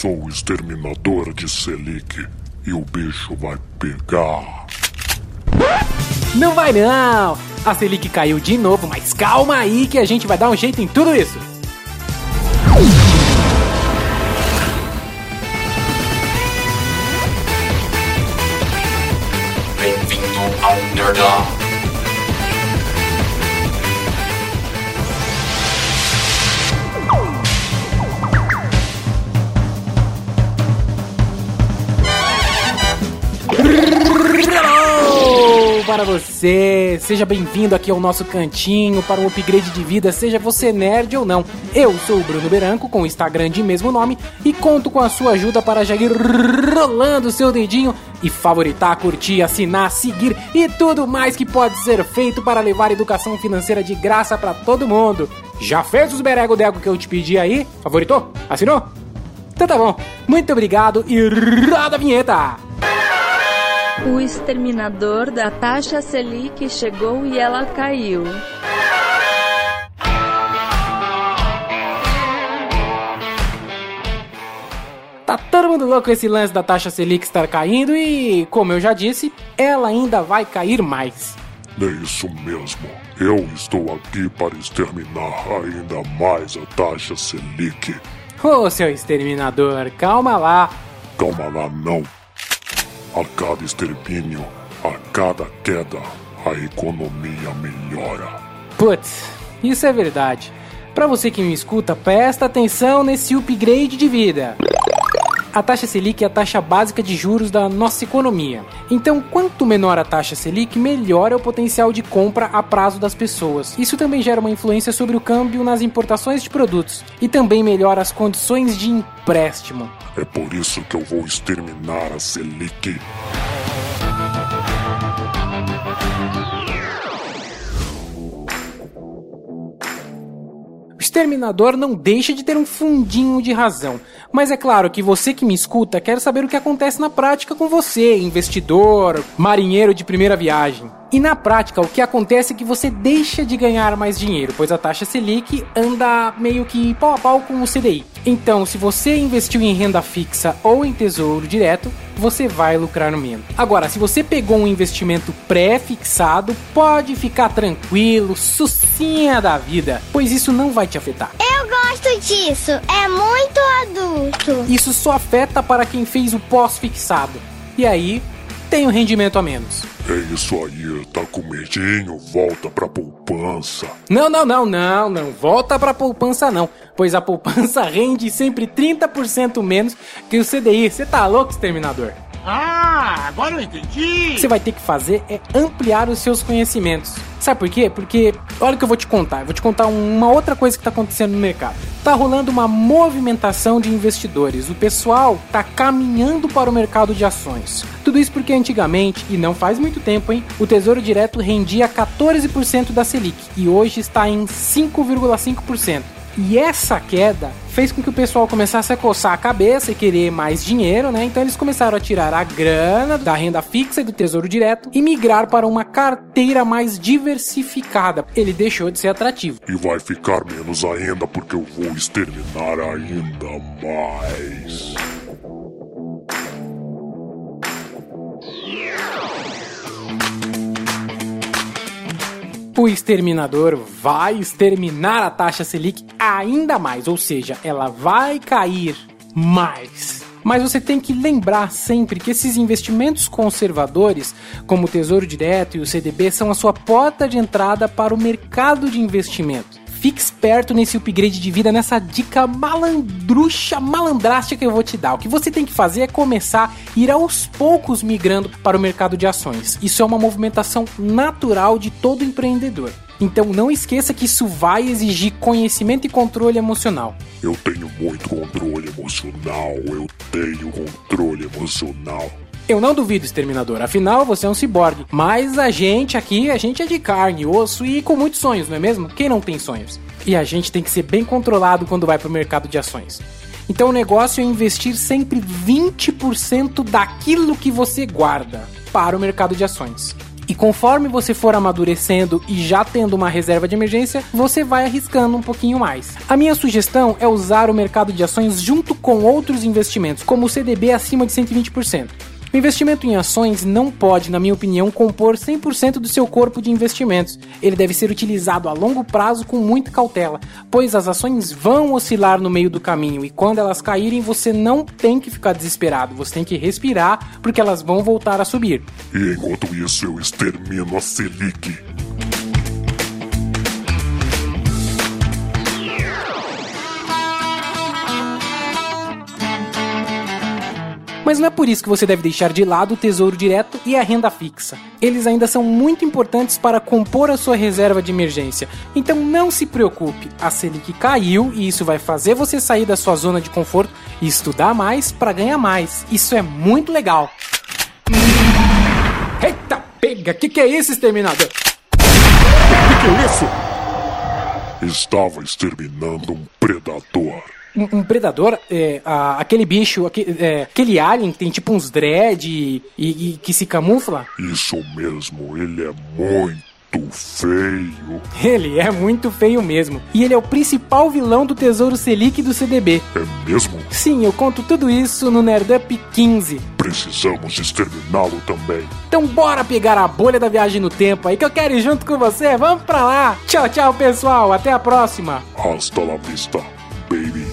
sou o exterminador de Selic e o bicho vai pegar. Não vai não! A Selic caiu de novo, mas calma aí que a gente vai dar um jeito em tudo isso. Bem-vindo ao Nerdão. Para você! Seja bem-vindo aqui ao nosso cantinho para um upgrade de vida, seja você nerd ou não. Eu sou o Bruno Beranco, com o Instagram de mesmo nome, e conto com a sua ajuda para já ir rolando o seu dedinho e favoritar, curtir, assinar, seguir e tudo mais que pode ser feito para levar educação financeira de graça para todo mundo. Já fez os berego dego que eu te pedi aí? Favoritou? Assinou? Então tá bom. Muito obrigado e roda a vinheta! O exterminador da taxa Selic chegou e ela caiu. Tá todo mundo louco com esse lance da taxa Selic estar caindo e, como eu já disse, ela ainda vai cair mais. É isso mesmo. Eu estou aqui para exterminar ainda mais a taxa Selic. Ô, seu exterminador, calma lá. Calma lá, não. A cada extermínio, a cada queda, a economia melhora. Putz, isso é verdade. Pra você que me escuta, presta atenção nesse upgrade de vida. A taxa Selic é a taxa básica de juros da nossa economia. Então, quanto menor a taxa Selic, melhor é o potencial de compra a prazo das pessoas. Isso também gera uma influência sobre o câmbio nas importações de produtos e também melhora as condições de empréstimo. É por isso que eu vou exterminar a Selic. Exterminador não deixa de ter um fundinho de razão. Mas é claro que você que me escuta quer saber o que acontece na prática com você, investidor, marinheiro de primeira viagem. E na prática, o que acontece é que você deixa de ganhar mais dinheiro, pois a taxa Selic anda meio que pau a pau com o CDI. Então, se você investiu em renda fixa ou em tesouro direto, você vai lucrar menos. Agora, se você pegou um investimento pré-fixado, pode ficar tranquilo, sucinha da vida, pois isso não vai te afetar. Eu gosto disso, é muito adulto. Isso só afeta para quem fez o pós-fixado. E aí, tem um rendimento a menos. É isso aí, tá com medinho? Volta pra poupança. Não, não, não, não, não. Volta pra poupança não. Pois a poupança rende sempre 30% menos que o CDI. Você tá louco, exterminador? Ah, agora eu entendi. O que você vai ter que fazer é ampliar os seus conhecimentos. Sabe por quê? Porque, olha o que eu vou te contar. Eu vou te contar uma outra coisa que tá acontecendo no mercado. Tá rolando uma movimentação de investidores. O pessoal tá caminhando para o mercado de ações. Tudo isso porque antigamente, e não faz muito tempo, hein, o Tesouro Direto rendia 14% da Selic e hoje está em 5,5%. E essa queda fez com que o pessoal começasse a coçar a cabeça e querer mais dinheiro, né? Então eles começaram a tirar a grana da renda fixa e do tesouro direto e migrar para uma carteira mais diversificada. Ele deixou de ser atrativo. E vai ficar menos ainda porque eu vou exterminar ainda mais. O exterminador vai exterminar a taxa Selic ainda mais, ou seja, ela vai cair mais. Mas você tem que lembrar sempre que esses investimentos conservadores, como o Tesouro Direto e o CDB, são a sua porta de entrada para o mercado de investimento. Fique esperto nesse upgrade de vida, nessa dica malandrucha, malandrastica que eu vou te dar. O que você tem que fazer é começar a ir aos poucos migrando para o mercado de ações. Isso é uma movimentação natural de todo empreendedor. Então não esqueça que isso vai exigir conhecimento e controle emocional. Eu tenho muito controle emocional. Eu tenho controle emocional. Eu não duvido, exterminador, afinal você é um ciborgue. Mas a gente aqui, a gente é de carne, osso e com muitos sonhos, não é mesmo? Quem não tem sonhos? E a gente tem que ser bem controlado quando vai para o mercado de ações. Então o negócio é investir sempre 20% daquilo que você guarda para o mercado de ações. E conforme você for amadurecendo e já tendo uma reserva de emergência, você vai arriscando um pouquinho mais. A minha sugestão é usar o mercado de ações junto com outros investimentos, como o CDB acima de 120%. O investimento em ações não pode, na minha opinião, compor 100% do seu corpo de investimentos. Ele deve ser utilizado a longo prazo com muita cautela, pois as ações vão oscilar no meio do caminho e quando elas caírem você não tem que ficar desesperado, você tem que respirar porque elas vão voltar a subir. E enquanto isso eu extermino a Selic. Mas não é por isso que você deve deixar de lado o tesouro direto e a renda fixa. Eles ainda são muito importantes para compor a sua reserva de emergência. Então não se preocupe, a Selic caiu e isso vai fazer você sair da sua zona de conforto e estudar mais para ganhar mais. Isso é muito legal. Eita, pega! Que que é isso, exterminador? Que é isso? Estava exterminando um predador. Um, um predador, é, a- aquele bicho, aque- é, aquele alien que tem tipo uns dread e, e- e que se camufla, Isso mesmo, ele é muito feio. ele é muito feio mesmo. E ele é o principal vilão do Tesouro Selic do CDB. É mesmo? Sim, eu conto tudo isso no Nerdup 15. Precisamos exterminá-lo também. Então bora pegar a bolha da viagem no tempo aí que eu quero ir junto com você. Vamos pra lá. Tchau, tchau, pessoal. Até a próxima. Hasta la vista, baby.